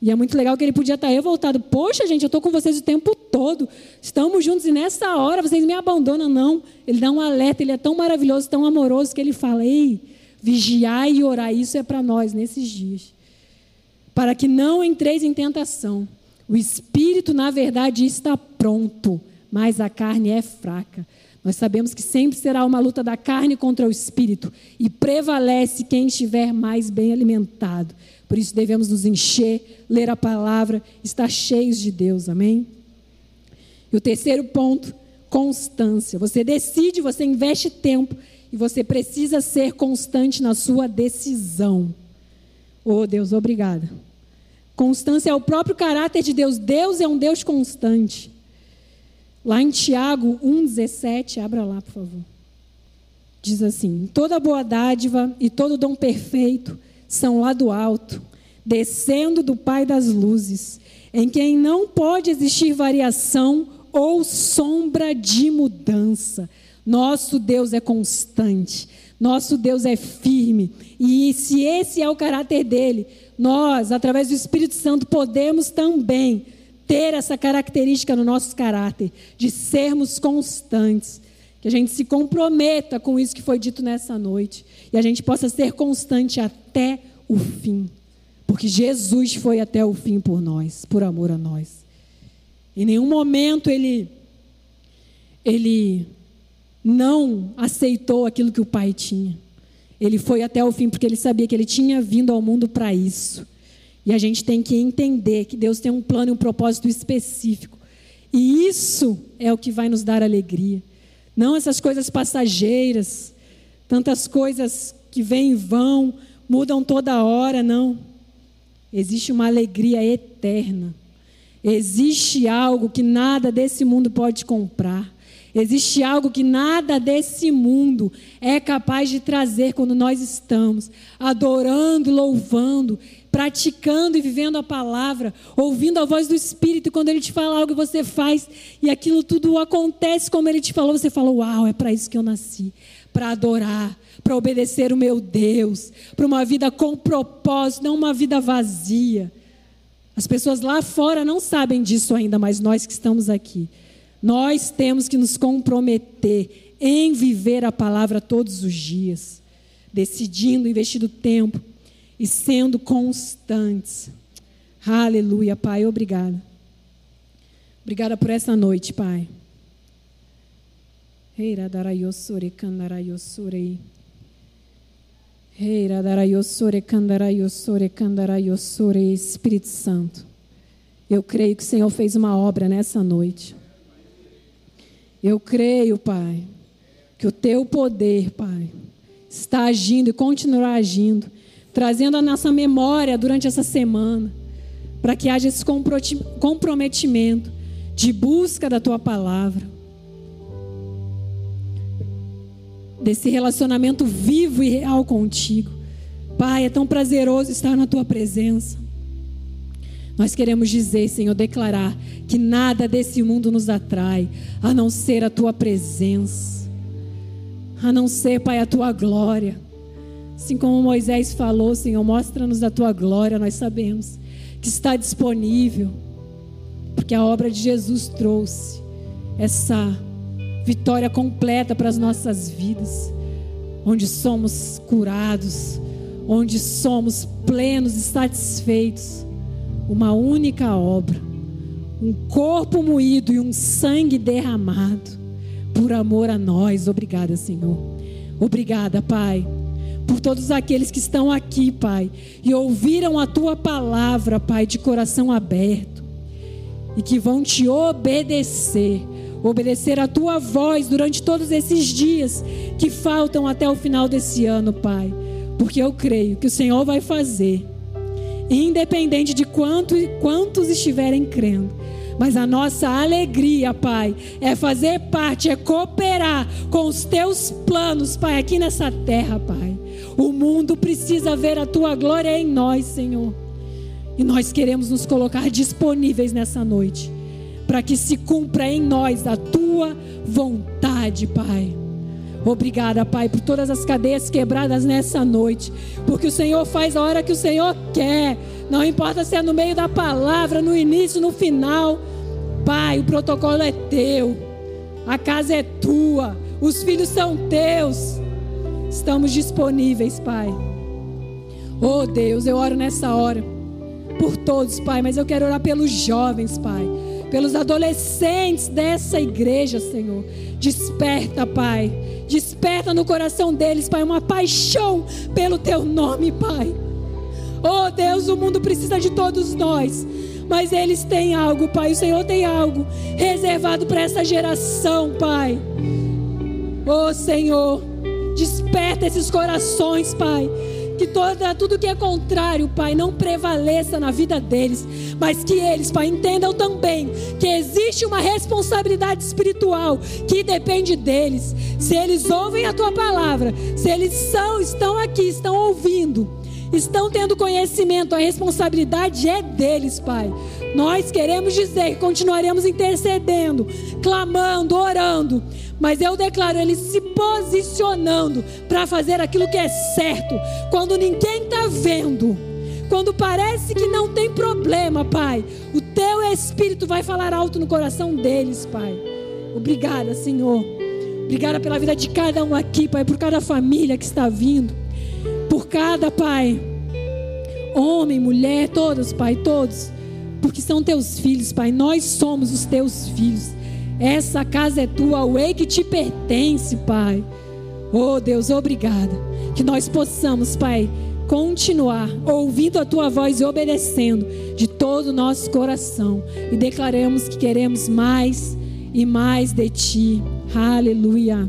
E é muito legal que ele podia estar revoltado. Poxa, gente, eu estou com vocês o tempo todo. Estamos juntos e nessa hora vocês me abandonam. Não. Ele dá um alerta, ele é tão maravilhoso, tão amoroso, que ele fala: Ei, vigiar e orar. Isso é para nós nesses dias. Para que não entreis em tentação. O espírito, na verdade, está pronto, mas a carne é fraca. Nós sabemos que sempre será uma luta da carne contra o espírito e prevalece quem estiver mais bem alimentado. Por isso devemos nos encher, ler a palavra, estar cheios de Deus, amém? E o terceiro ponto, constância. Você decide, você investe tempo e você precisa ser constante na sua decisão. Oh, Deus, obrigada. Constância é o próprio caráter de Deus. Deus é um Deus constante. Lá em Tiago 1,17, abra lá, por favor. Diz assim: Toda boa dádiva e todo dom perfeito são lá do alto, descendo do Pai das luzes, em quem não pode existir variação ou sombra de mudança. Nosso Deus é constante, nosso Deus é firme, e se esse é o caráter dele, nós, através do Espírito Santo, podemos também ter essa característica no nosso caráter, de sermos constantes. Que a gente se comprometa com isso que foi dito nessa noite. E a gente possa ser constante até o fim. Porque Jesus foi até o fim por nós, por amor a nós. Em nenhum momento ele, ele não aceitou aquilo que o Pai tinha. Ele foi até o fim porque ele sabia que ele tinha vindo ao mundo para isso. E a gente tem que entender que Deus tem um plano e um propósito específico. E isso é o que vai nos dar alegria. Não essas coisas passageiras, tantas coisas que vêm e vão, mudam toda hora, não. Existe uma alegria eterna. Existe algo que nada desse mundo pode comprar. Existe algo que nada desse mundo é capaz de trazer quando nós estamos adorando, louvando, praticando e vivendo a palavra, ouvindo a voz do Espírito, quando ele te fala algo você faz e aquilo tudo acontece como ele te falou, você fala: Uau, é para isso que eu nasci para adorar, para obedecer o meu Deus, para uma vida com propósito, não uma vida vazia. As pessoas lá fora não sabem disso ainda, mas nós que estamos aqui, nós temos que nos comprometer em viver a palavra todos os dias, decidindo, investindo tempo e sendo constantes. Aleluia, Pai, obrigada. Obrigada por essa noite, Pai. Espírito Santo. Eu creio que o Senhor fez uma obra nessa noite. Eu creio, Pai, que o teu poder, Pai, está agindo e continuará agindo, trazendo a nossa memória durante essa semana, para que haja esse comprometimento de busca da tua palavra desse relacionamento vivo e real contigo. Pai, é tão prazeroso estar na tua presença. Nós queremos dizer, Senhor, declarar que nada desse mundo nos atrai, a não ser a tua presença, a não ser, Pai, a tua glória. Assim como Moisés falou, Senhor, mostra-nos a tua glória, nós sabemos que está disponível, porque a obra de Jesus trouxe essa vitória completa para as nossas vidas, onde somos curados, onde somos plenos e satisfeitos. Uma única obra, um corpo moído e um sangue derramado por amor a nós. Obrigada, Senhor. Obrigada, Pai, por todos aqueles que estão aqui, Pai, e ouviram a tua palavra, Pai, de coração aberto, e que vão te obedecer obedecer a tua voz durante todos esses dias que faltam até o final desse ano, Pai. Porque eu creio que o Senhor vai fazer, independente de quanto, quantos estiverem crendo. Mas a nossa alegria, Pai, é fazer parte, é cooperar com os teus planos, Pai, aqui nessa terra, Pai. O mundo precisa ver a tua glória em nós, Senhor. E nós queremos nos colocar disponíveis nessa noite para que se cumpra em nós a tua vontade, Pai. Obrigada, Pai, por todas as cadeias quebradas nessa noite, porque o Senhor faz a hora que o Senhor quer, não importa se é no meio da palavra, no início, no final. Pai, o protocolo é teu, a casa é tua, os filhos são teus. Estamos disponíveis, Pai. Oh Deus, eu oro nessa hora por todos, Pai, mas eu quero orar pelos jovens, Pai pelos adolescentes dessa igreja, Senhor. Desperta, Pai. Desperta no coração deles, Pai, uma paixão pelo teu nome, Pai. Oh Deus, o mundo precisa de todos nós, mas eles têm algo, Pai. O Senhor tem algo reservado para essa geração, Pai. Oh Senhor, desperta esses corações, Pai que toda, tudo que é contrário, Pai, não prevaleça na vida deles, mas que eles, Pai, entendam também que existe uma responsabilidade espiritual que depende deles. Se eles ouvem a tua palavra, se eles são, estão aqui, estão ouvindo, estão tendo conhecimento, a responsabilidade é deles, Pai. Nós queremos dizer que continuaremos intercedendo, clamando, orando, mas eu declaro eles se posicionando para fazer aquilo que é certo, quando ninguém está vendo, quando parece que não tem problema, Pai. O teu Espírito vai falar alto no coração deles, Pai. Obrigada, Senhor. Obrigada pela vida de cada um aqui, Pai, por cada família que está vindo, por cada, Pai, homem, mulher, todos, Pai, todos, porque são teus filhos, Pai. Nós somos os teus filhos. Essa casa é tua, o que te pertence, Pai. Oh Deus, obrigada. Que nós possamos, Pai, continuar ouvindo a tua voz e obedecendo de todo o nosso coração. E declaramos que queremos mais e mais de ti. Aleluia.